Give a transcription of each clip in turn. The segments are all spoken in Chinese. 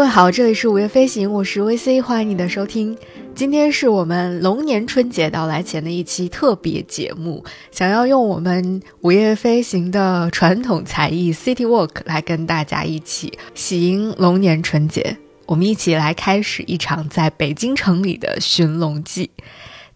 各位好，这里是午夜飞行，我是 VC，欢迎你的收听。今天是我们龙年春节到来前的一期特别节目，想要用我们午夜飞行的传统才艺 City Walk 来跟大家一起喜迎龙年春节。我们一起来开始一场在北京城里的寻龙记。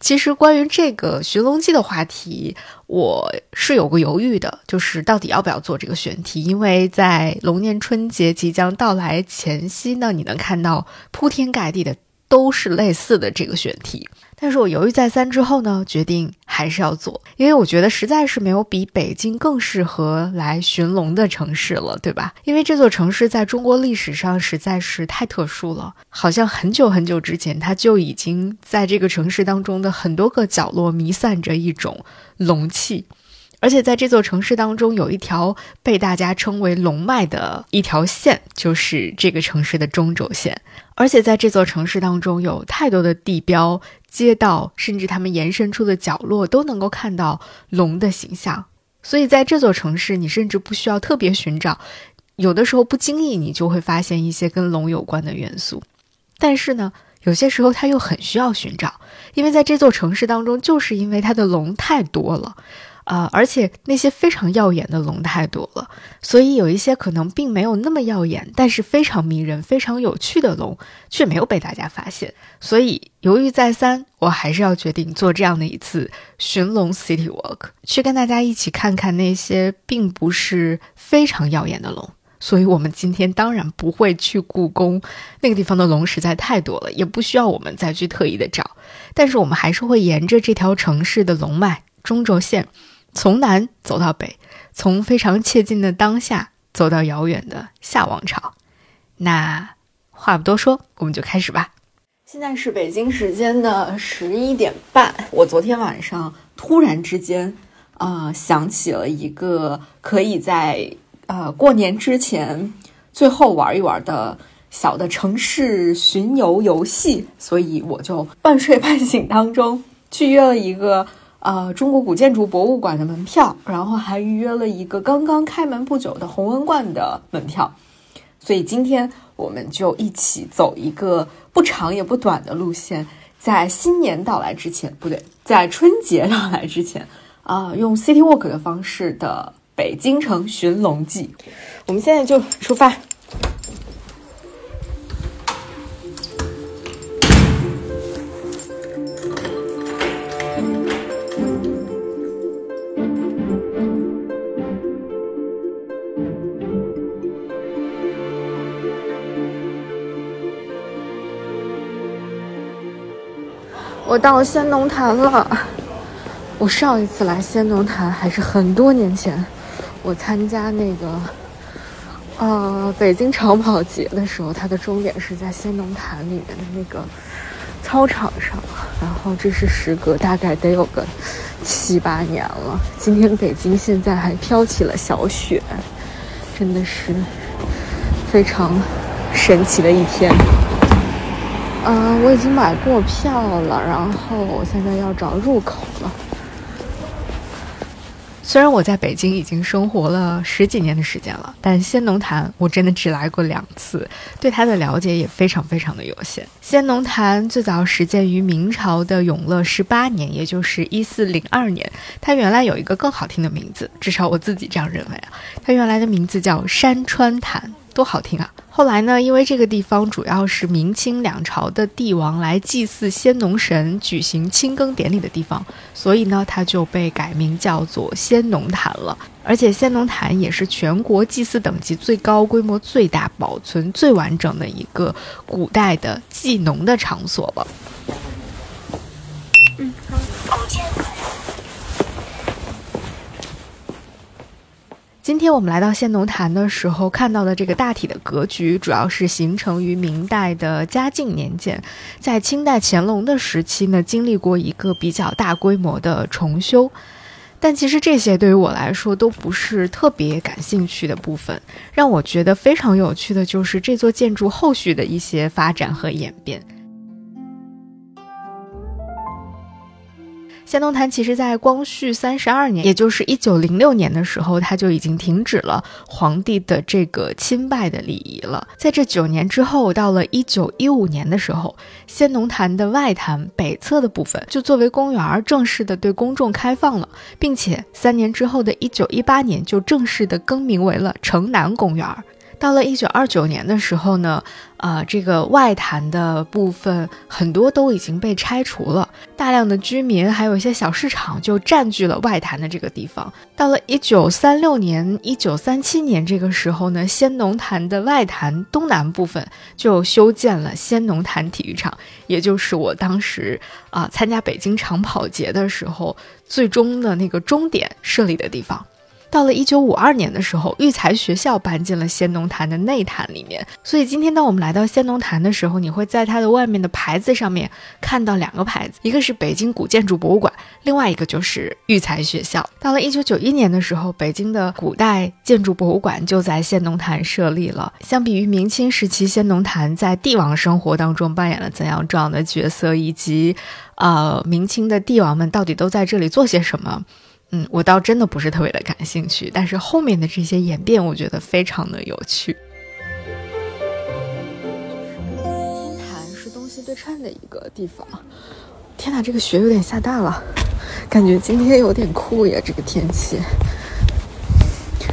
其实关于这个寻龙记的话题，我是有个犹豫的，就是到底要不要做这个选题，因为在龙年春节即将到来前夕呢，你能看到铺天盖地的。都是类似的这个选题，但是我犹豫再三之后呢，决定还是要做，因为我觉得实在是没有比北京更适合来寻龙的城市了，对吧？因为这座城市在中国历史上实在是太特殊了，好像很久很久之前，它就已经在这个城市当中的很多个角落弥散着一种龙气。而且在这座城市当中，有一条被大家称为龙脉的一条线，就是这个城市的中轴线。而且在这座城市当中，有太多的地标、街道，甚至他们延伸出的角落，都能够看到龙的形象。所以在这座城市，你甚至不需要特别寻找，有的时候不经意你就会发现一些跟龙有关的元素。但是呢，有些时候它又很需要寻找，因为在这座城市当中，就是因为它的龙太多了。啊，而且那些非常耀眼的龙太多了，所以有一些可能并没有那么耀眼，但是非常迷人、非常有趣的龙却没有被大家发现。所以犹豫再三，我还是要决定做这样的一次寻龙 City Walk，去跟大家一起看看那些并不是非常耀眼的龙。所以，我们今天当然不会去故宫，那个地方的龙实在太多了，也不需要我们再去特意的找。但是，我们还是会沿着这条城市的龙脉中轴线。从南走到北，从非常切近的当下走到遥远的夏王朝。那话不多说，我们就开始吧。现在是北京时间的十一点半。我昨天晚上突然之间，啊，想起了一个可以在呃过年之前最后玩一玩的小的城市巡游游戏，所以我就半睡半醒当中去约了一个。呃，中国古建筑博物馆的门票，然后还预约了一个刚刚开门不久的弘文观的门票，所以今天我们就一起走一个不长也不短的路线，在新年到来之前，不对，在春节到来之前，啊，用 City Walk 的方式的北京城寻龙记，我们现在就出发。我到仙农坛了。我上一次来仙农坛还是很多年前，我参加那个呃北京长跑节的时候，它的终点是在仙农坛里面的那个操场上。然后这是时隔大概得有个七八年了。今天北京现在还飘起了小雪，真的是非常神奇的一天。嗯，我已经买过票了，然后我现在要找入口了。虽然我在北京已经生活了十几年的时间了，但仙农坛我真的只来过两次，对它的了解也非常非常的有限。仙农坛最早始建于明朝的永乐十八年，也就是一四零二年。它原来有一个更好听的名字，至少我自己这样认为啊，它原来的名字叫山川坛。多好听啊！后来呢，因为这个地方主要是明清两朝的帝王来祭祀先农神、举行清耕典礼的地方，所以呢，它就被改名叫做先农坛了。而且，先农坛也是全国祭祀等级最高、规模最大、保存最完整的一个古代的祭农的场所了。今天我们来到仙农坛的时候，看到的这个大体的格局，主要是形成于明代的嘉靖年间，在清代乾隆的时期呢，经历过一个比较大规模的重修。但其实这些对于我来说都不是特别感兴趣的部分，让我觉得非常有趣的就是这座建筑后续的一些发展和演变。仙农坛其实，在光绪三十二年，也就是一九零六年的时候，它就已经停止了皇帝的这个亲拜的礼仪了。在这九年之后，到了一九一五年的时候，仙农坛的外坛北侧的部分就作为公园正式的对公众开放了，并且三年之后的一九一八年就正式的更名为了城南公园。到了一九二九年的时候呢，呃，这个外坛的部分很多都已经被拆除了，大量的居民还有一些小市场就占据了外坛的这个地方。到了一九三六年、一九三七年这个时候呢，仙农坛的外坛东南部分就修建了仙农坛体育场，也就是我当时啊参加北京长跑节的时候最终的那个终点设立的地方。到了一九五二年的时候，育才学校搬进了仙农坛的内坛里面。所以今天当我们来到仙农坛的时候，你会在它的外面的牌子上面看到两个牌子，一个是北京古建筑博物馆，另外一个就是育才学校。到了一九九一年的时候，北京的古代建筑博物馆就在仙农坛设立了。相比于明清时期，仙农坛在帝王生活当中扮演了怎样重要的角色，以及，呃，明清的帝王们到底都在这里做些什么？嗯，我倒真的不是特别的感兴趣，但是后面的这些演变，我觉得非常的有趣。天坛是东西对称的一个地方。天哪，这个雪有点下大了，感觉今天有点酷呀，这个天气。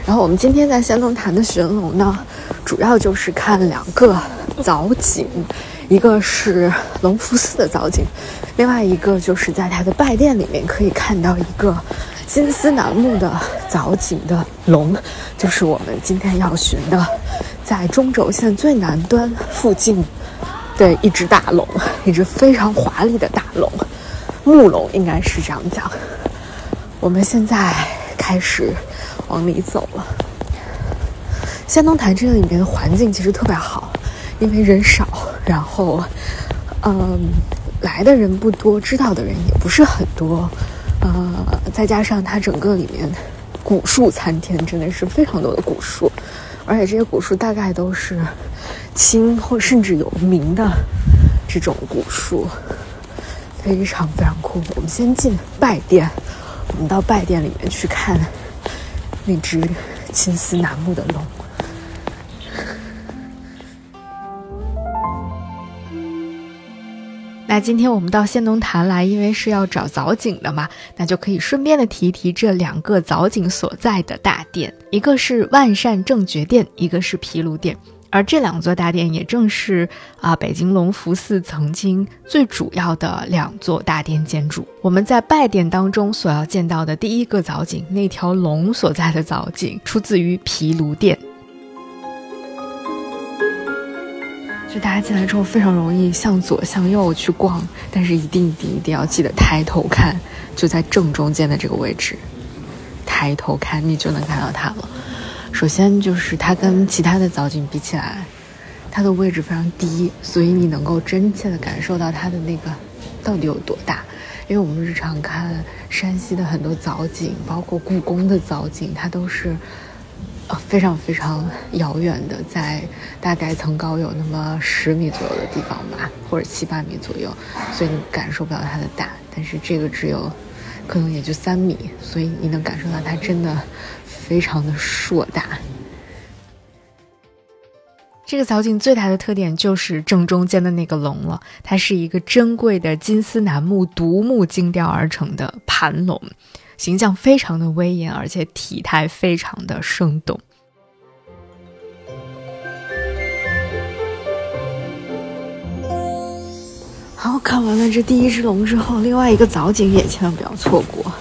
然后我们今天在仙农坛的寻龙呢，主要就是看两个藻井，一个是隆福寺的藻井，另外一个就是在它的拜殿里面可以看到一个。金丝楠木的藻井的龙，就是我们今天要寻的，在中轴线最南端附近的一只大龙，一只非常华丽的大龙，木龙应该是这样讲。我们现在开始往里走了。仙农坛这里面的环境其实特别好，因为人少，然后，嗯，来的人不多，知道的人也不是很多。呃，再加上它整个里面古树参天，真的是非常多的古树，而且这些古树大概都是清或甚至有名的这种古树，非常非常酷。我们先进拜殿，我们到拜殿里面去看那只金丝楠木的龙。那今天我们到仙农坛来，因为是要找藻井的嘛，那就可以顺便的提一提这两个藻井所在的大殿，一个是万善正觉殿，一个是毗卢殿。而这两座大殿也正是啊北京隆福寺曾经最主要的两座大殿建筑。我们在拜殿当中所要见到的第一个藻井，那条龙所在的藻井，出自于毗卢殿。就大家进来之后非常容易向左向右去逛，但是一定一定一定要记得抬头看，就在正中间的这个位置，抬头看你就能看到它了。首先就是它跟其他的藻井比起来，它的位置非常低，所以你能够真切的感受到它的那个到底有多大。因为我们日常看山西的很多藻井，包括故宫的藻井，它都是。非常非常遥远的，在大概层高有那么十米左右的地方吧，或者七八米左右，所以你感受不到它的大。但是这个只有，可能也就三米，所以你能感受到它真的非常的硕大。这个藻井最大的特点就是正中间的那个龙了，它是一个珍贵的金丝楠木独木精雕而成的盘龙。形象非常的威严，而且体态非常的生动。好，看完了这第一只龙之后，另外一个藻井也千万不要错过。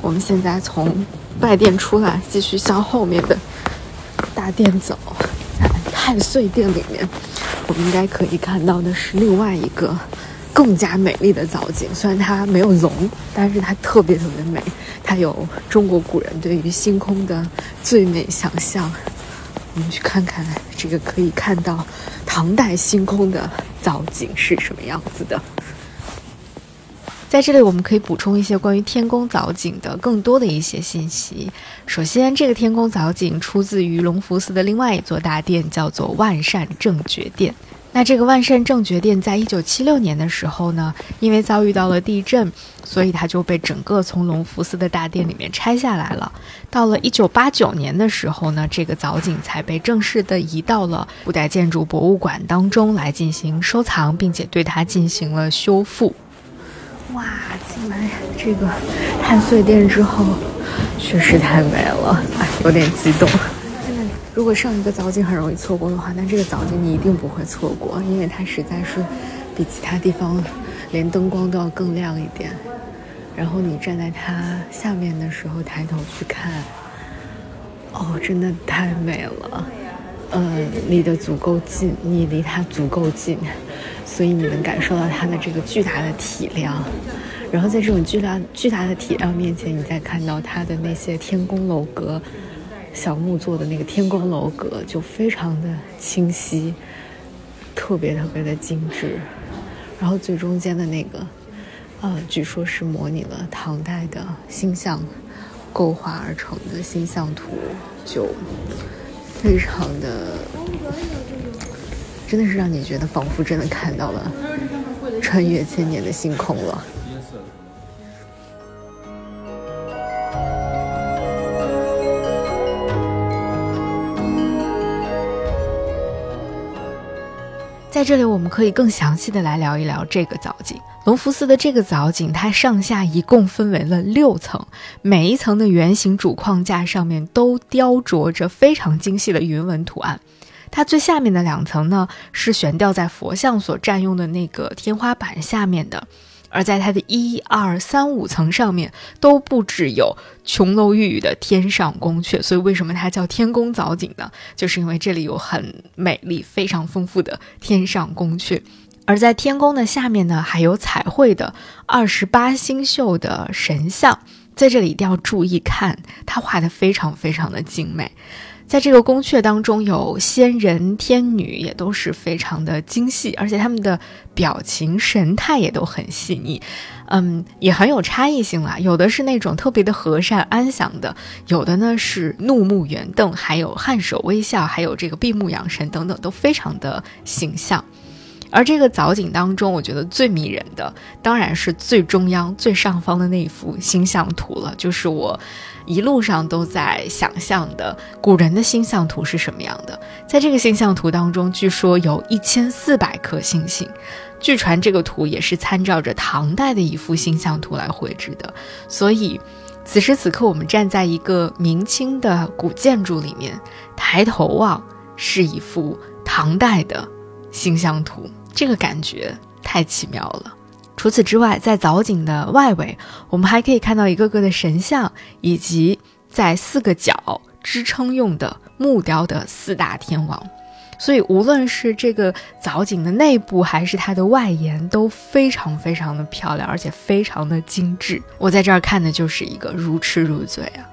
我们现在从拜殿出来，继续向后面的大殿走，在太岁殿里面，我们应该可以看到的是另外一个。更加美丽的藻井，虽然它没有龙，但是它特别特别美。它有中国古人对于星空的最美想象。我们去看看这个可以看到唐代星空的藻井是什么样子的。在这里，我们可以补充一些关于天宫藻井的更多的一些信息。首先，这个天宫藻井出自于隆福寺的另外一座大殿，叫做万善正觉殿。那这个万善正觉殿在一九七六年的时候呢，因为遭遇到了地震，所以它就被整个从隆福寺的大殿里面拆下来了。到了一九八九年的时候呢，这个藻井才被正式的移到了古代建筑博物馆当中来进行收藏，并且对它进行了修复。哇，进来这个太岁殿之后，确实太美了，哎，有点激动。如果上一个藻井很容易错过的话，那这个藻井你一定不会错过，因为它实在是比其他地方连灯光都要更亮一点。然后你站在它下面的时候抬头去看，哦，真的太美了。呃，离得足够近，你离它足够近，所以你能感受到它的这个巨大的体量。然后在这种巨大巨大的体量面前，你再看到它的那些天宫楼阁。小木做的那个天宫楼阁就非常的清晰，特别特别的精致。然后最中间的那个，呃，据说是模拟了唐代的星象构画而成的星象图，就非常的，真的是让你觉得仿佛真的看到了穿越千年的星空了。在这里，我们可以更详细的来聊一聊这个藻井。隆福寺的这个藻井，它上下一共分为了六层，每一层的圆形主框架上面都雕琢着非常精细的云纹图案。它最下面的两层呢，是悬吊在佛像所占用的那个天花板下面的。而在它的一二三五层上面都布置有琼楼玉宇的天上宫阙，所以为什么它叫天宫藻井呢？就是因为这里有很美丽、非常丰富的天上宫阙。而在天宫的下面呢，还有彩绘的二十八星宿的神像，在这里一定要注意看，它画的非常非常的精美。在这个宫阙当中，有仙人、天女，也都是非常的精细，而且他们的表情、神态也都很细腻，嗯，也很有差异性啦。有的是那种特别的和善安详的，有的呢是怒目圆瞪，还有颔首微笑，还有这个闭目养神等等，都非常的形象。而这个藻井当中，我觉得最迷人的，当然是最中央、最上方的那一幅星象图了。就是我一路上都在想象的古人的星象图是什么样的。在这个星象图当中，据说有一千四百颗星星。据传这个图也是参照着唐代的一幅星象图来绘制的。所以，此时此刻我们站在一个明清的古建筑里面，抬头望是一幅唐代的星象图。这个感觉太奇妙了。除此之外，在藻井的外围，我们还可以看到一个个的神像，以及在四个角支撑用的木雕的四大天王。所以，无论是这个藻井的内部，还是它的外延，都非常非常的漂亮，而且非常的精致。我在这儿看的就是一个如痴如醉啊。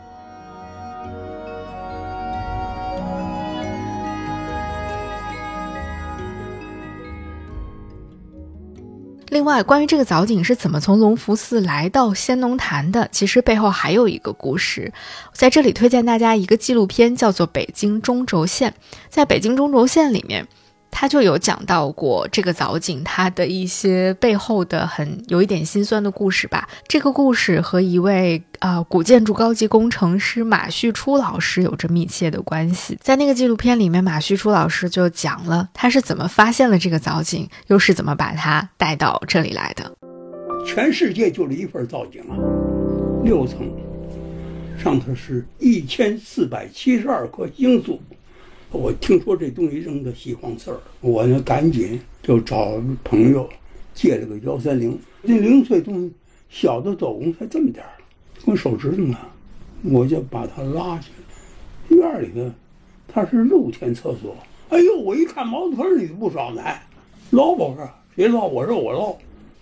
另外，关于这个藻井是怎么从隆福寺来到仙农坛的，其实背后还有一个故事。在这里推荐大家一个纪录片，叫做《北京中轴线》。在北京中轴线里面。他就有讲到过这个藻井，它的一些背后的很有一点心酸的故事吧。这个故事和一位啊古建筑高级工程师马旭初老师有着密切的关系。在那个纪录片里面，马旭初老师就讲了他是怎么发现了这个藻井，又是怎么把它带到这里来的。全世界就这一份藻井啊，六层，上头是一千四百七十二颗星宿。我听说这东西扔的西黄色儿，我呢赶紧就找朋友借了个幺三零，那零碎东西小的走拱才这么点儿，跟手指头呢，我就把它拉去了。院里头它是露天厕所，哎呦，我一看茅坑里不少来，捞不是？谁捞？我说我捞，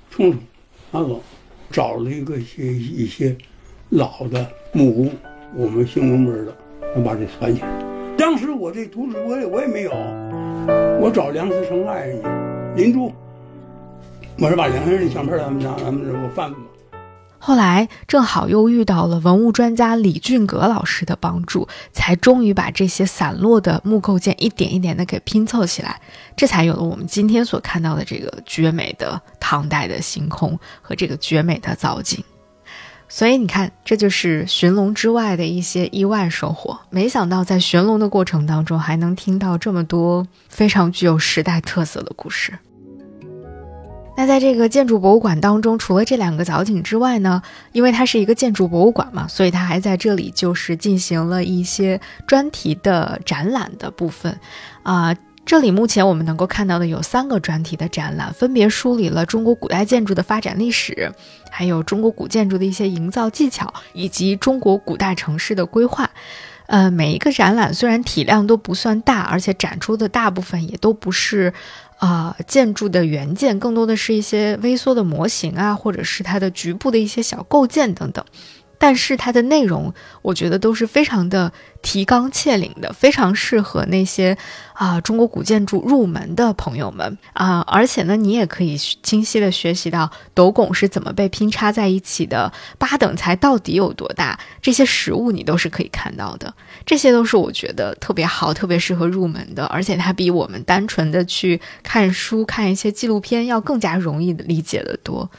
冲冲，拿走，找了一个些一些老的木屋，我们兴隆门的，我把这攒起来。当时我这图纸我也我也没有，我找梁思成爱人，林珠，我说把梁先生的相片咱们拿咱们这我翻翻。后来正好又遇到了文物专家李俊阁老师的帮助，才终于把这些散落的木构件一点一点的给拼凑起来，这才有了我们今天所看到的这个绝美的唐代的星空和这个绝美的造景。所以你看，这就是寻龙之外的一些意外收获。没想到在寻龙的过程当中，还能听到这么多非常具有时代特色的故事。那在这个建筑博物馆当中，除了这两个藻井之外呢，因为它是一个建筑博物馆嘛，所以它还在这里就是进行了一些专题的展览的部分。啊，这里目前我们能够看到的有三个专题的展览，分别梳理了中国古代建筑的发展历史，还有中国古建筑的一些营造技巧，以及中国古代城市的规划。呃，每一个展览虽然体量都不算大，而且展出的大部分也都不是。啊，建筑的原件更多的是一些微缩的模型啊，或者是它的局部的一些小构件等等。但是它的内容，我觉得都是非常的提纲挈领的，非常适合那些啊中国古建筑入门的朋友们啊。而且呢，你也可以清晰的学习到斗拱是怎么被拼插在一起的，八等材到底有多大，这些实物你都是可以看到的。这些都是我觉得特别好、特别适合入门的，而且它比我们单纯的去看书、看一些纪录片要更加容易的理解的多。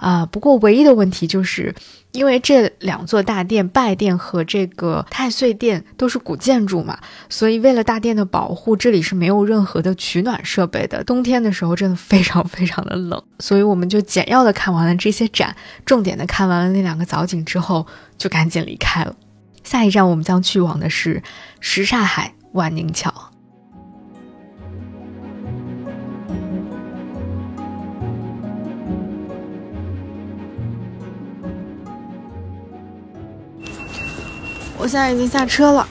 啊，不过唯一的问题就是，因为这两座大殿拜殿和这个太岁殿都是古建筑嘛，所以为了大殿的保护，这里是没有任何的取暖设备的。冬天的时候真的非常非常的冷，所以我们就简要的看完了这些展，重点的看完了那两个藻井之后，就赶紧离开了。下一站我们将去往的是什刹海万宁桥。我现在已经下车了。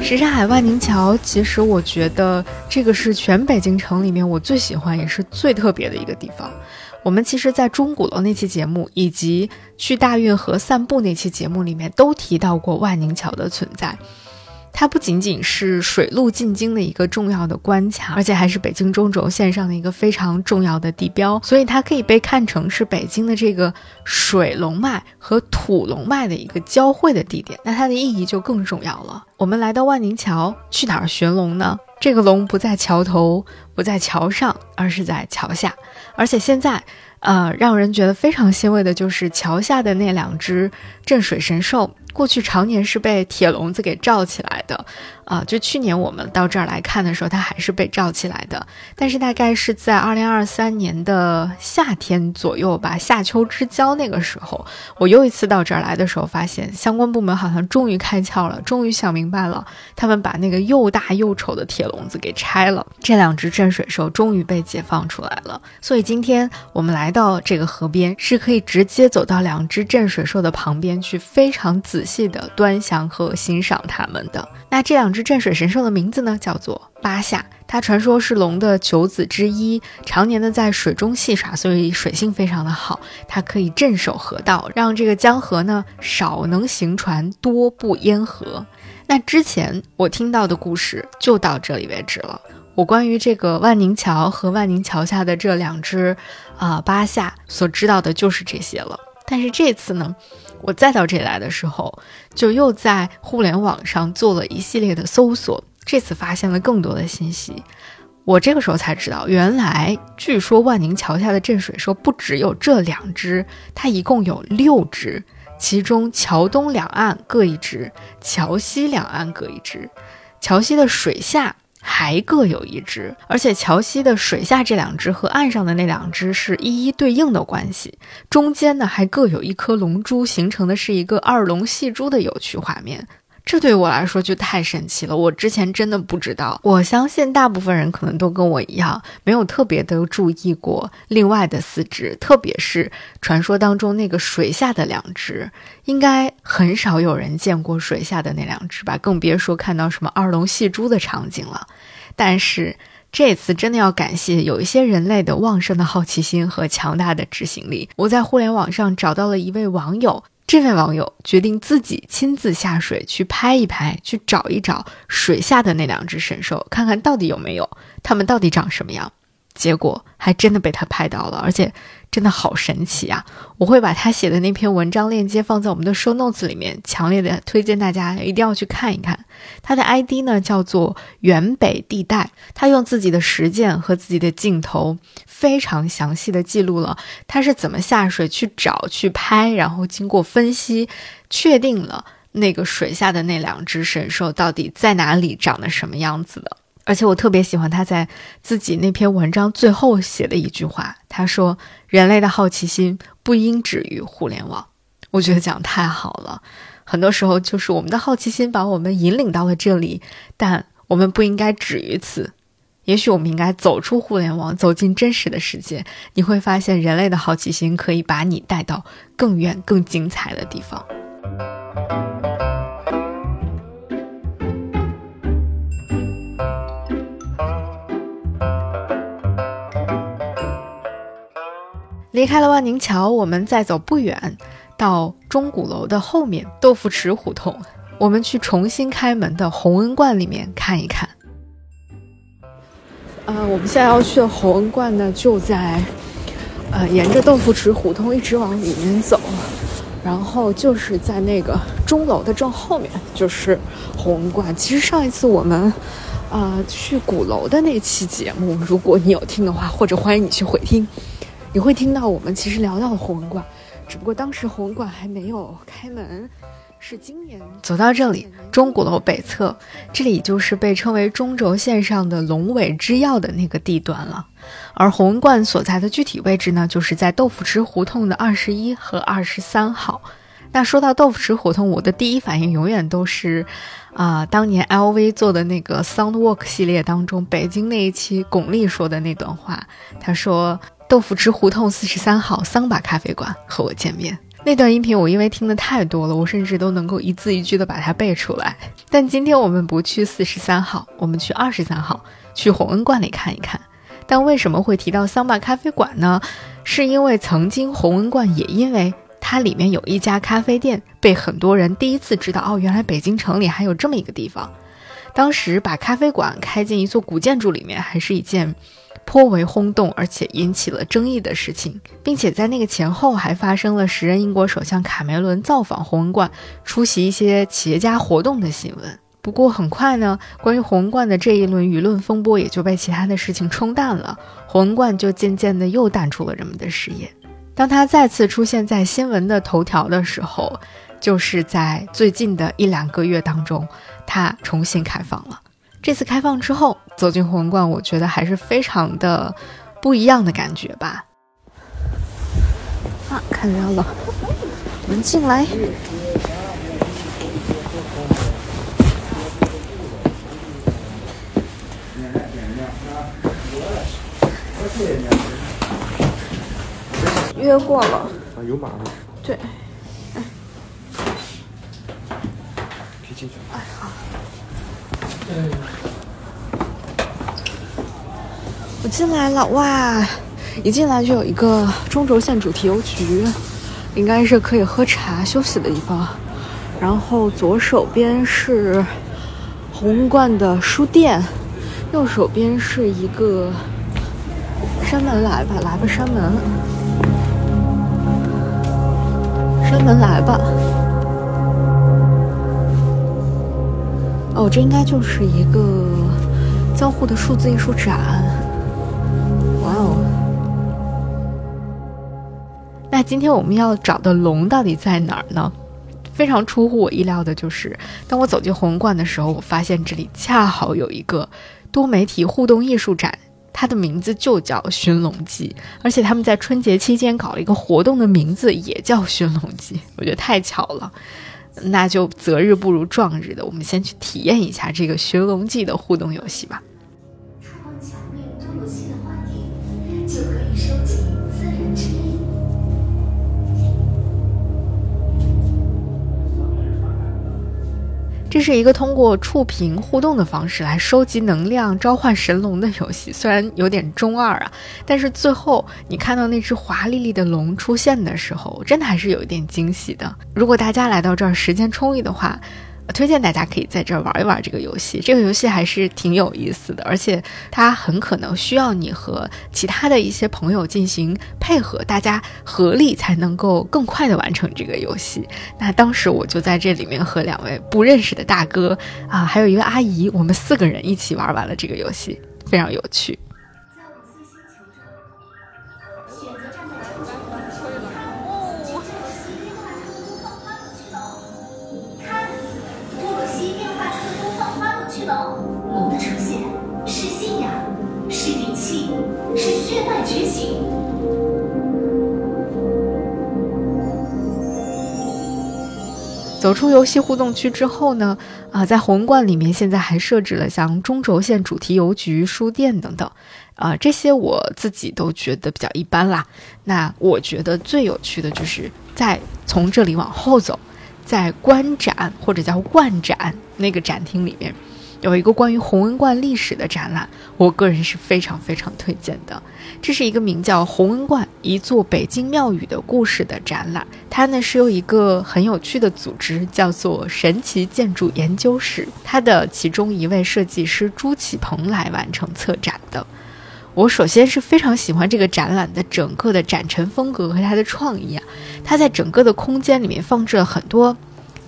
什刹海万宁桥，其实我觉得这个是全北京城里面我最喜欢也是最特别的一个地方。我们其实，在钟鼓楼那期节目以及去大运河散步那期节目里面，都提到过万宁桥的存在。它不仅仅是水路进京的一个重要的关卡，而且还是北京中轴线上的一个非常重要的地标，所以它可以被看成是北京的这个水龙脉和土龙脉的一个交汇的地点。那它的意义就更重要了。我们来到万宁桥，去哪儿寻龙呢？这个龙不在桥头，不在桥上，而是在桥下。而且现在，呃，让人觉得非常欣慰的就是桥下的那两只镇水神兽。过去常年是被铁笼子给罩起来的，啊，就去年我们到这儿来看的时候，它还是被罩起来的。但是大概是在二零二三年的夏天左右吧，夏秋之交那个时候，我又一次到这儿来的时候，发现相关部门好像终于开窍了，终于想明白了，他们把那个又大又丑的铁笼子给拆了，这两只镇水兽终于被解放出来了。所以今天我们来到这个河边，是可以直接走到两只镇水兽的旁边去，非常仔。细的端详和欣赏它们的那这两只镇水神兽的名字呢，叫做八下。它传说是龙的九子之一，常年的在水中戏耍，所以水性非常的好。它可以镇守河道，让这个江河呢少能行船，多不淹河。那之前我听到的故事就到这里为止了。我关于这个万宁桥和万宁桥下的这两只啊八下所知道的就是这些了。但是这次呢？我再到这里来的时候，就又在互联网上做了一系列的搜索，这次发现了更多的信息。我这个时候才知道，原来据说万宁桥下的镇水兽不只有这两只，它一共有六只，其中桥东两岸各一只，桥西两岸各一只，桥西的水下。还各有一只，而且桥西的水下这两只和岸上的那两只是一一对应的关系，中间呢还各有一颗龙珠，形成的是一个二龙戏珠的有趣画面。这对我来说就太神奇了，我之前真的不知道。我相信大部分人可能都跟我一样，没有特别的注意过另外的四只，特别是传说当中那个水下的两只，应该很少有人见过水下的那两只吧？更别说看到什么二龙戏珠的场景了。但是这次真的要感谢有一些人类的旺盛的好奇心和强大的执行力。我在互联网上找到了一位网友。这位网友决定自己亲自下水去拍一拍，去找一找水下的那两只神兽，看看到底有没有，它们到底长什么样。结果还真的被他拍到了，而且真的好神奇啊！我会把他写的那篇文章链接放在我们的 show notes 里面，强烈的推荐大家一定要去看一看。他的 ID 呢叫做原北地带，他用自己的实践和自己的镜头，非常详细的记录了他是怎么下水去找、去拍，然后经过分析，确定了那个水下的那两只神兽到底在哪里、长得什么样子的。而且我特别喜欢他在自己那篇文章最后写的一句话，他说：“人类的好奇心不应止于互联网。”我觉得讲太好了。很多时候就是我们的好奇心把我们引领到了这里，但我们不应该止于此。也许我们应该走出互联网，走进真实的世界。你会发现，人类的好奇心可以把你带到更远、更精彩的地方。离开了万宁桥，我们再走不远，到钟鼓楼的后面豆腐池胡同，我们去重新开门的洪恩观里面看一看。呃，我们现在要去的洪恩观呢，就在呃沿着豆腐池胡同一直往里面走，然后就是在那个钟楼的正后面就是洪恩观。其实上一次我们呃去鼓楼的那期节目，如果你有听的话，或者欢迎你去回听。你会听到我们其实聊到了红文馆，只不过当时红文馆还没有开门，走到这里，钟鼓楼北侧，这里就是被称为中轴线上的龙尾之要的那个地段了。而红文馆所在的具体位置呢，就是在豆腐池胡同的二十一和二十三号。那说到豆腐池胡同，我的第一反应永远都是，啊，当年 LV 做的那个 Soundwalk 系列当中，北京那一期巩俐说的那段话，他说。豆腐池胡同四十三号桑巴咖啡馆和我见面那段音频，我因为听的太多了，我甚至都能够一字一句的把它背出来。但今天我们不去四十三号，我们去二十三号，去红恩观里看一看。但为什么会提到桑巴咖啡馆呢？是因为曾经红恩观也因为它里面有一家咖啡店，被很多人第一次知道哦，原来北京城里还有这么一个地方。当时把咖啡馆开进一座古建筑里面，还是一件。颇为轰动，而且引起了争议的事情，并且在那个前后还发生了时任英国首相卡梅伦造访红文观、出席一些企业家活动的新闻。不过很快呢，关于红文观的这一轮舆论风波也就被其他的事情冲淡了，红文观就渐渐的又淡出了人们的视野。当他再次出现在新闻的头条的时候，就是在最近的一两个月当中，他重新开放了。这次开放之后，走进红馆，我觉得还是非常的不一样的感觉吧。啊，看到了，我们进来。约过了。啊，有码吗？对。可以进去。哎，好。我进来了哇！一进来就有一个中轴线主题邮局，应该是可以喝茶休息的地方。然后左手边是红冠的书店，右手边是一个山门来吧，来吧山门，山门来吧。哦，这应该就是一个交互的数字艺术展。那今天我们要找的龙到底在哪儿呢？非常出乎我意料的就是，当我走进红馆的时候，我发现这里恰好有一个多媒体互动艺术展，它的名字就叫《寻龙记》，而且他们在春节期间搞了一个活动，的名字也叫《寻龙记》，我觉得太巧了。那就择日不如撞日的，我们先去体验一下这个《寻龙记》的互动游戏吧触碰墙面多游戏的话题就可以收集。这是一个通过触屏互动的方式来收集能量、召唤神龙的游戏，虽然有点中二啊，但是最后你看到那只华丽丽的龙出现的时候，真的还是有一点惊喜的。如果大家来到这儿时间充裕的话，推荐大家可以在这儿玩一玩这个游戏，这个游戏还是挺有意思的，而且它很可能需要你和其他的一些朋友进行配合，大家合力才能够更快的完成这个游戏。那当时我就在这里面和两位不认识的大哥啊，还有一个阿姨，我们四个人一起玩完了这个游戏，非常有趣。走出游戏互动区之后呢，啊，在红观里面现在还设置了像中轴线主题邮局、书店等等，啊，这些我自己都觉得比较一般啦。那我觉得最有趣的就是在从这里往后走，在观展或者叫观展那个展厅里面。有一个关于弘文观历史的展览，我个人是非常非常推荐的。这是一个名叫《弘文观：一座北京庙宇的故事》的展览，它呢是由一个很有趣的组织叫做神奇建筑研究室，它的其中一位设计师朱启鹏来完成策展的。我首先是非常喜欢这个展览的整个的展陈风格和它的创意啊，它在整个的空间里面放置了很多。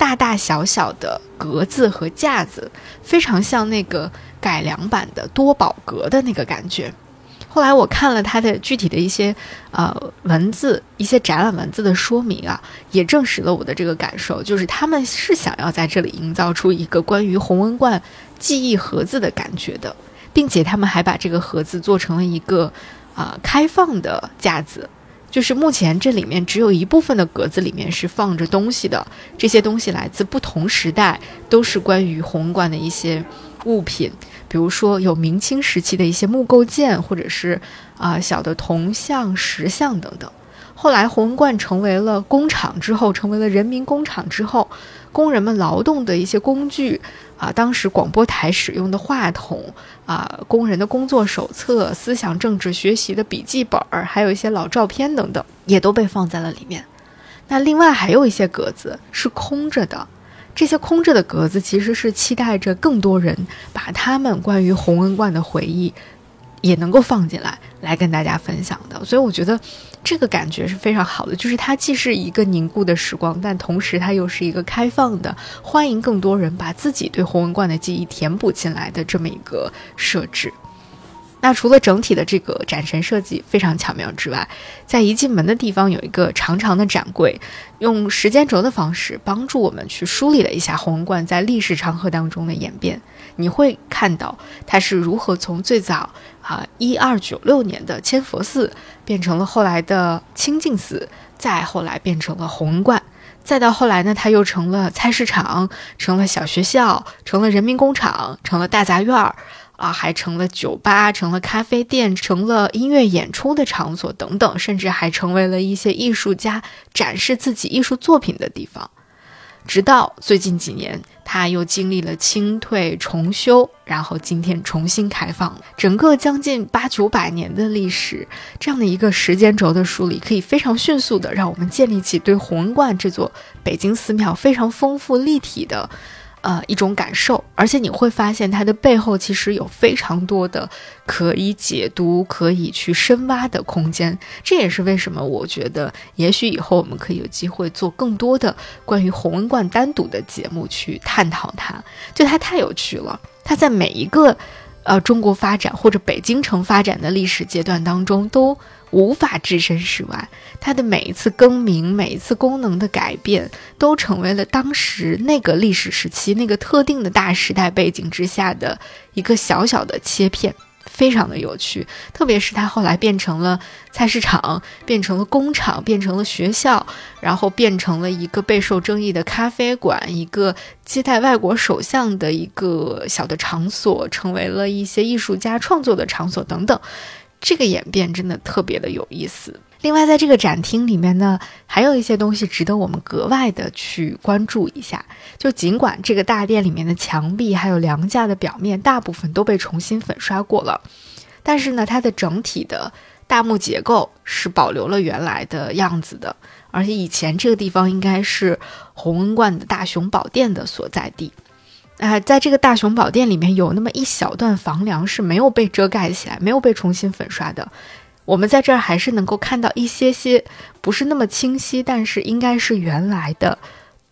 大大小小的格子和架子，非常像那个改良版的多宝格的那个感觉。后来我看了它的具体的一些呃文字，一些展览文字的说明啊，也证实了我的这个感受，就是他们是想要在这里营造出一个关于弘文观记忆盒子的感觉的，并且他们还把这个盒子做成了一个啊开放的架子。就是目前这里面只有一部分的格子里面是放着东西的，这些东西来自不同时代，都是关于红馆的一些物品，比如说有明清时期的一些木构件，或者是啊小的铜像、石像等等。后来红馆成为了工厂之后，成为了人民工厂之后，工人们劳动的一些工具。啊，当时广播台使用的话筒，啊，工人的工作手册、思想政治学习的笔记本儿，还有一些老照片等等，也都被放在了里面。那另外还有一些格子是空着的，这些空着的格子其实是期待着更多人把他们关于洪文观的回忆。也能够放进来，来跟大家分享的，所以我觉得这个感觉是非常好的，就是它既是一个凝固的时光，但同时它又是一个开放的，欢迎更多人把自己对红文观的记忆填补进来的这么一个设置。那除了整体的这个展陈设计非常巧妙之外，在一进门的地方有一个长长的展柜，用时间轴的方式帮助我们去梳理了一下红文观在历史长河当中的演变。你会看到它是如何从最早啊一二九六年的千佛寺变成了后来的清净寺，再后来变成了红文观，再到后来呢，它又成了菜市场，成了小学校，成了人民工厂，成了大杂院儿。啊，还成了酒吧，成了咖啡店，成了音乐演出的场所等等，甚至还成为了一些艺术家展示自己艺术作品的地方。直到最近几年，它又经历了清退重修，然后今天重新开放。整个将近八九百年的历史，这样的一个时间轴的梳理，可以非常迅速的让我们建立起对红文观这座北京寺庙非常丰富立体的。呃，一种感受，而且你会发现它的背后其实有非常多的可以解读、可以去深挖的空间。这也是为什么我觉得，也许以后我们可以有机会做更多的关于弘文观单独的节目去探讨它。就它太有趣了，它在每一个呃中国发展或者北京城发展的历史阶段当中都。无法置身事外，它的每一次更名，每一次功能的改变，都成为了当时那个历史时期那个特定的大时代背景之下的一个小小的切片，非常的有趣。特别是它后来变成了菜市场，变成了工厂，变成了学校，然后变成了一个备受争议的咖啡馆，一个接待外国首相的一个小的场所，成为了一些艺术家创作的场所等等。这个演变真的特别的有意思。另外，在这个展厅里面呢，还有一些东西值得我们格外的去关注一下。就尽管这个大殿里面的墙壁还有梁架的表面大部分都被重新粉刷过了，但是呢，它的整体的大幕结构是保留了原来的样子的。而且以前这个地方应该是弘恩观的大雄宝殿的所在地。啊，在这个大雄宝殿里面有那么一小段房梁是没有被遮盖起来，没有被重新粉刷的。我们在这儿还是能够看到一些些不是那么清晰，但是应该是原来的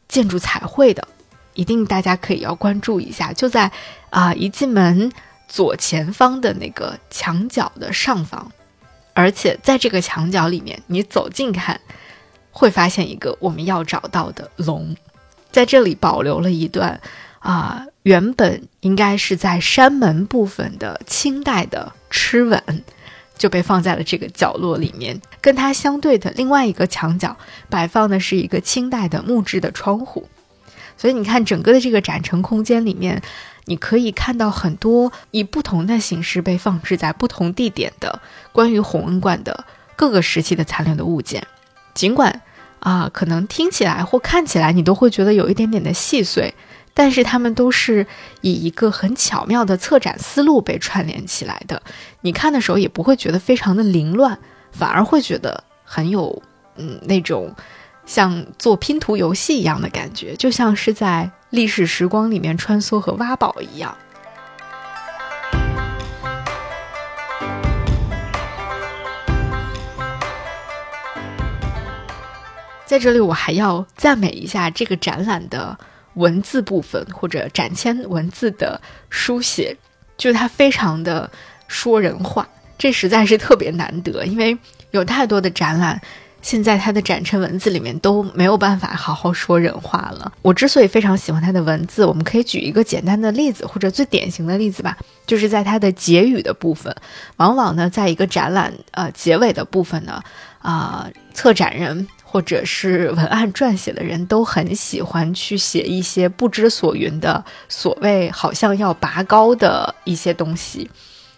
建筑彩绘的，一定大家可以要关注一下。就在啊一进门左前方的那个墙角的上方，而且在这个墙角里面，你走近看会发现一个我们要找到的龙，在这里保留了一段啊原本应该是在山门部分的清代的螭吻。就被放在了这个角落里面，跟它相对的另外一个墙角摆放的是一个清代的木质的窗户，所以你看整个的这个展陈空间里面，你可以看到很多以不同的形式被放置在不同地点的关于弘恩观的各个时期的残留的物件，尽管啊可能听起来或看起来你都会觉得有一点点的细碎。但是他们都是以一个很巧妙的策展思路被串联起来的，你看的时候也不会觉得非常的凌乱，反而会觉得很有嗯那种像做拼图游戏一样的感觉，就像是在历史时光里面穿梭和挖宝一样。在这里，我还要赞美一下这个展览的。文字部分或者展签文字的书写，就它非常的说人话，这实在是特别难得。因为有太多的展览，现在它的展陈文字里面都没有办法好好说人话了。我之所以非常喜欢它的文字，我们可以举一个简单的例子，或者最典型的例子吧，就是在它的结语的部分，往往呢，在一个展览呃结尾的部分呢，啊，策展人。或者是文案撰写的人都很喜欢去写一些不知所云的所谓好像要拔高的一些东西，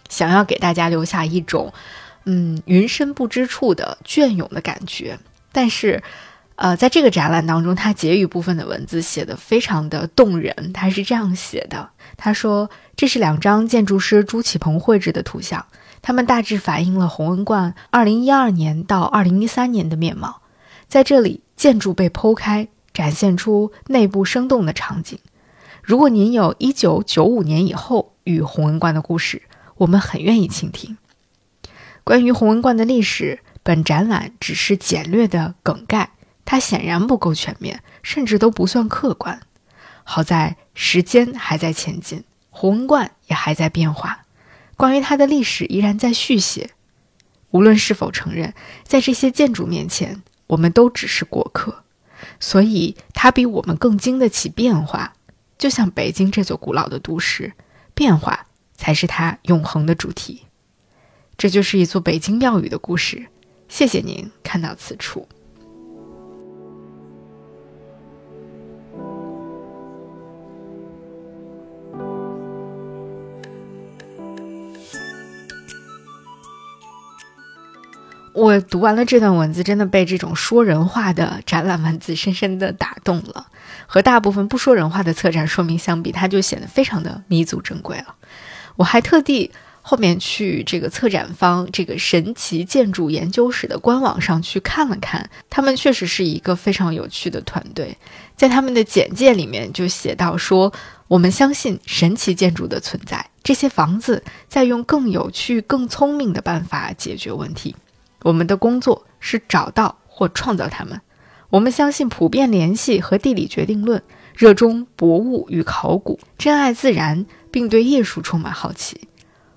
想要给大家留下一种嗯云深不知处的隽永的感觉。但是，呃，在这个展览当中，他结语部分的文字写的非常的动人。他是这样写的：他说，这是两张建筑师朱启鹏绘制的图像，他们大致反映了弘恩观二零一二年到二零一三年的面貌。在这里，建筑被剖开，展现出内部生动的场景。如果您有一九九五年以后与弘文观的故事，我们很愿意倾听。关于弘文观的历史，本展览只是简略的梗概，它显然不够全面，甚至都不算客观。好在时间还在前进，弘文观也还在变化，关于它的历史依然在续写。无论是否承认，在这些建筑面前。我们都只是过客，所以它比我们更经得起变化。就像北京这座古老的都市，变化才是它永恒的主题。这就是一座北京庙宇的故事。谢谢您看到此处。我读完了这段文字，真的被这种说人话的展览文字深深的打动了。和大部分不说人话的策展说明相比，它就显得非常的弥足珍贵了。我还特地后面去这个策展方这个神奇建筑研究室的官网上去看了看，他们确实是一个非常有趣的团队。在他们的简介里面就写到说：“我们相信神奇建筑的存在，这些房子在用更有趣、更聪明的办法解决问题。”我们的工作是找到或创造它们。我们相信普遍联系和地理决定论，热衷博物与考古，珍爱自然，并对艺术充满好奇。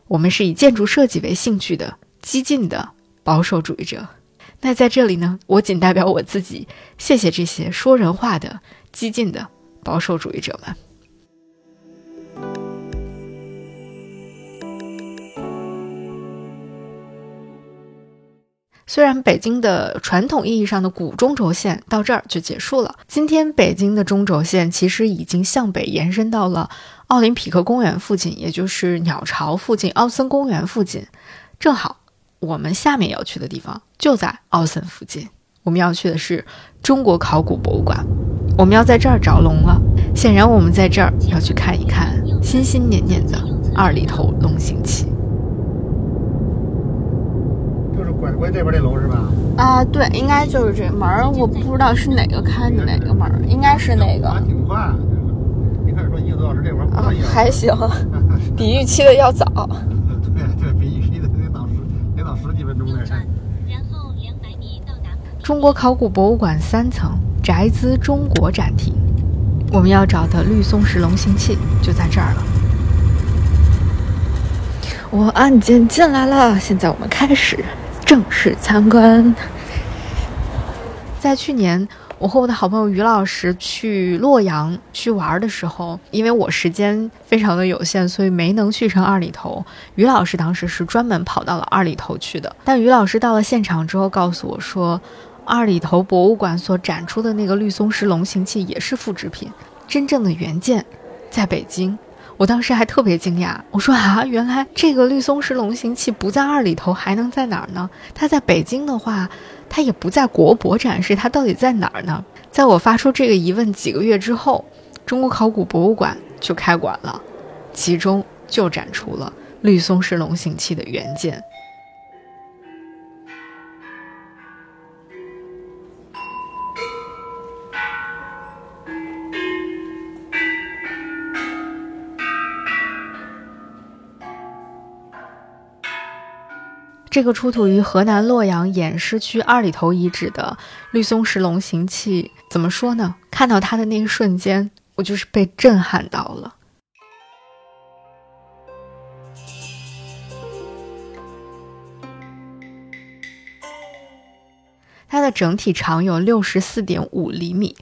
我们是以建筑设计为兴趣的激进的保守主义者。那在这里呢，我仅代表我自己，谢谢这些说人话的激进的保守主义者们。虽然北京的传统意义上的古中轴线到这儿就结束了，今天北京的中轴线其实已经向北延伸到了奥林匹克公园附近，也就是鸟巢附近、奥森公园附近，正好我们下面要去的地方就在奥森附近。我们要去的是中国考古博物馆，我们要在这儿找龙了。显然，我们在这儿要去看一看心心念念的二里头龙形器。就是拐过这边这楼是吧？啊，对，应该就是这门儿，我不知道是哪个开的哪个门儿，应该是那个。还挺快，一开始说一个多小时，这会儿不啊到一个，小时。还行，比预期的要早。对对，比预期的得早十得早十几分钟呢。然后两百米到达中国考古博物馆三层宅兹中国展厅，我们要找的绿松石龙形器就在这儿了。我按键进来了，现在我们开始正式参观。在去年，我和我的好朋友于老师去洛阳去玩的时候，因为我时间非常的有限，所以没能去成二里头。于老师当时是专门跑到了二里头去的，但于老师到了现场之后告诉我说，二里头博物馆所展出的那个绿松石龙形器也是复制品，真正的原件在北京。我当时还特别惊讶，我说啊，原来这个绿松石龙形器不在二里头，还能在哪儿呢？它在北京的话，它也不在国博展示，它到底在哪儿呢？在我发出这个疑问几个月之后，中国考古博物馆就开馆了，其中就展出了绿松石龙形器的原件。这个出土于河南洛阳偃师区二里头遗址的绿松石龙形器，怎么说呢？看到它的那一瞬间，我就是被震撼到了。它的整体长有六十四点五厘米，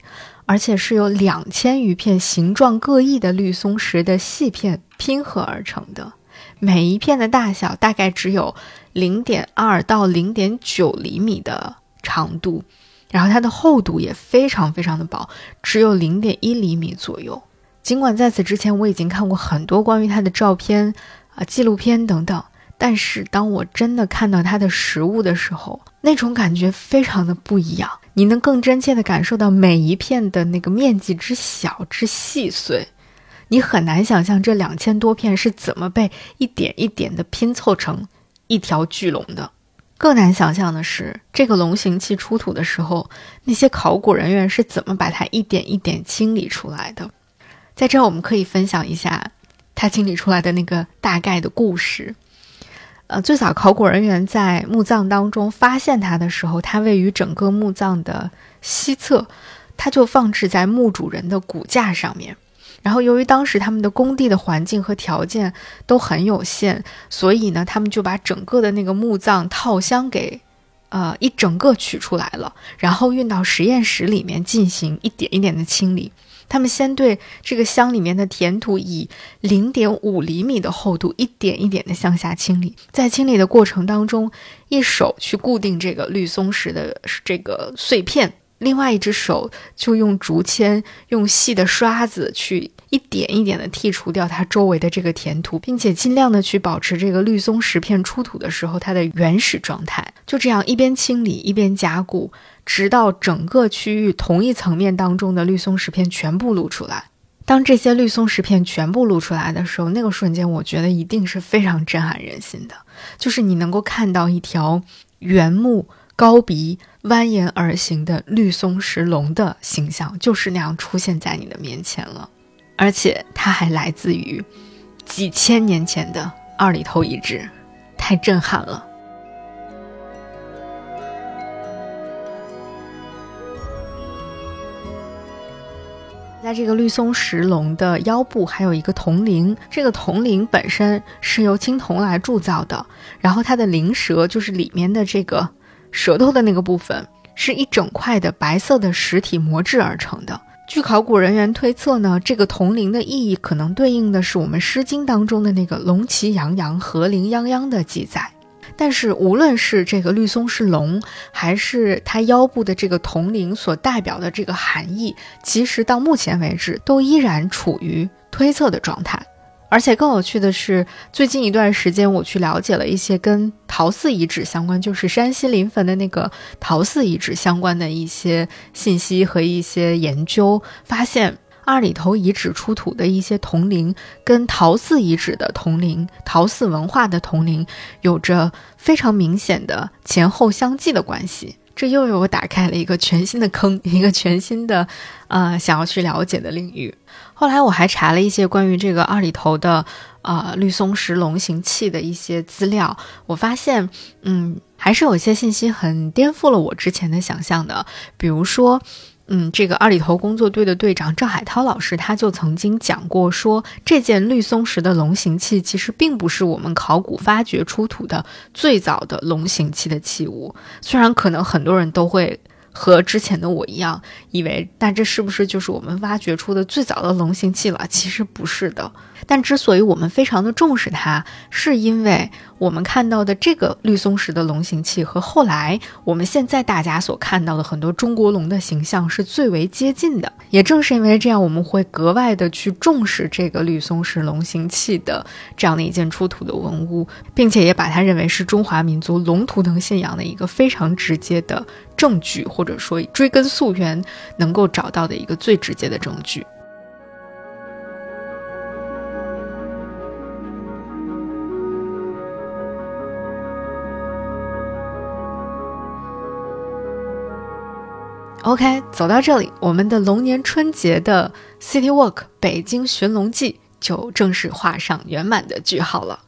而且是由两千余片形状各异的绿松石的细片拼合而成的。每一片的大小大概只有零点二到零点九厘米的长度，然后它的厚度也非常非常的薄，只有零点一厘米左右。尽管在此之前我已经看过很多关于它的照片啊、纪录片等等，但是当我真的看到它的实物的时候，那种感觉非常的不一样。你能更真切地感受到每一片的那个面积之小之细碎。你很难想象这两千多片是怎么被一点一点的拼凑成一条巨龙的。更难想象的是，这个龙形器出土的时候，那些考古人员是怎么把它一点一点清理出来的。在这儿，我们可以分享一下他清理出来的那个大概的故事。呃，最早考古人员在墓葬当中发现它的时候，它位于整个墓葬的西侧，它就放置在墓主人的骨架上面。然后，由于当时他们的工地的环境和条件都很有限，所以呢，他们就把整个的那个墓葬套箱给，呃，一整个取出来了，然后运到实验室里面进行一点一点的清理。他们先对这个箱里面的填土以零点五厘米的厚度一点一点的向下清理，在清理的过程当中，一手去固定这个绿松石的这个碎片。另外一只手就用竹签、用细的刷子去一点一点的剔除掉它周围的这个填土，并且尽量的去保持这个绿松石片出土的时候它的原始状态。就这样一边清理一边加固，直到整个区域同一层面当中的绿松石片全部露出来。当这些绿松石片全部露出来的时候，那个瞬间我觉得一定是非常震撼人心的，就是你能够看到一条圆木。高鼻、蜿蜒而行的绿松石龙的形象就是那样出现在你的面前了，而且它还来自于几千年前的二里头遗址，太震撼了。在这个绿松石龙的腰部还有一个铜铃，这个铜铃本身是由青铜来铸造的，然后它的灵蛇就是里面的这个。舌头的那个部分是一整块的白色的实体磨制而成的。据考古人员推测呢，这个铜铃的意义可能对应的是我们《诗经》当中的那个“龙旗洋洋，和铃泱泱”的记载。但是，无论是这个绿松是龙，还是它腰部的这个铜铃所代表的这个含义，其实到目前为止都依然处于推测的状态。而且更有趣的是，最近一段时间我去了解了一些跟陶寺遗址相关，就是山西临汾的那个陶寺遗址相关的一些信息和一些研究，发现二里头遗址出土的一些铜陵跟陶寺遗址的铜陵、陶寺文化的铜陵有着非常明显的前后相继的关系。这又为我打开了一个全新的坑，一个全新的，呃，想要去了解的领域。后来我还查了一些关于这个二里头的，呃，绿松石龙形器的一些资料，我发现，嗯，还是有一些信息很颠覆了我之前的想象的，比如说。嗯，这个二里头工作队的队长赵海涛老师，他就曾经讲过，说这件绿松石的龙形器其实并不是我们考古发掘出土的最早的龙形器的器物。虽然可能很多人都会和之前的我一样，以为，那这是不是就是我们挖掘出的最早的龙形器了？其实不是的。但之所以我们非常的重视它，是因为。我们看到的这个绿松石的龙形器和后来我们现在大家所看到的很多中国龙的形象是最为接近的。也正是因为这样，我们会格外的去重视这个绿松石龙形器的这样的一件出土的文物，并且也把它认为是中华民族龙图腾信仰的一个非常直接的证据，或者说追根溯源能够找到的一个最直接的证据。OK，走到这里，我们的龙年春节的 City Walk 北京寻龙记就正式画上圆满的句号了。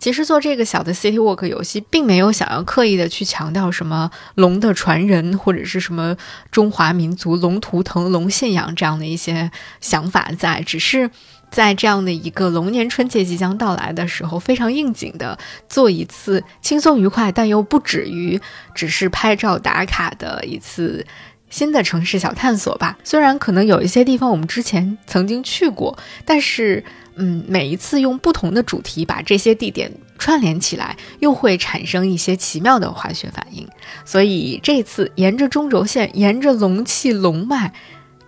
其实做这个小的 City Walk 游戏，并没有想要刻意的去强调什么龙的传人或者是什么中华民族龙图腾、龙信仰这样的一些想法在，只是在这样的一个龙年春节即将到来的时候，非常应景的做一次轻松愉快，但又不止于只是拍照打卡的一次。新的城市小探索吧，虽然可能有一些地方我们之前曾经去过，但是，嗯，每一次用不同的主题把这些地点串联起来，又会产生一些奇妙的化学反应。所以这次沿着中轴线，沿着龙气龙脉，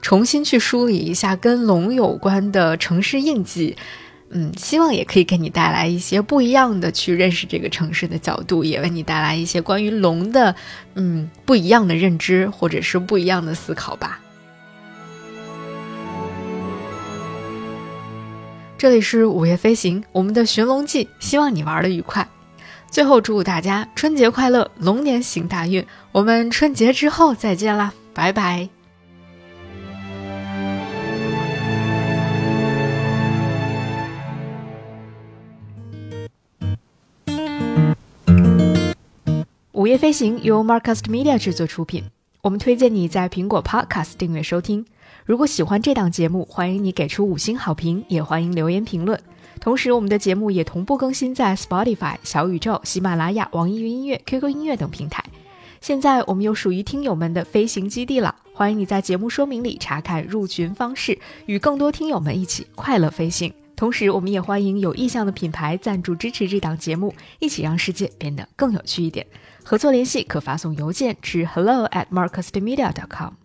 重新去梳理一下跟龙有关的城市印记。嗯，希望也可以给你带来一些不一样的去认识这个城市的角度，也为你带来一些关于龙的，嗯，不一样的认知或者是不一样的思考吧。这里是午夜飞行，我们的寻龙记，希望你玩的愉快。最后祝大家春节快乐，龙年行大运。我们春节之后再见啦，拜拜。午夜飞行由 Marcast Media 制作出品，我们推荐你在苹果 Podcast 订阅收听。如果喜欢这档节目，欢迎你给出五星好评，也欢迎留言评论。同时，我们的节目也同步更新在 Spotify、小宇宙、喜马拉雅、网易云音乐、QQ 音乐等平台。现在我们有属于听友们的飞行基地了，欢迎你在节目说明里查看入群方式，与更多听友们一起快乐飞行。同时，我们也欢迎有意向的品牌赞助支持这档节目，一起让世界变得更有趣一点。合作联系可发送邮件至 hello at marcusmedia.com。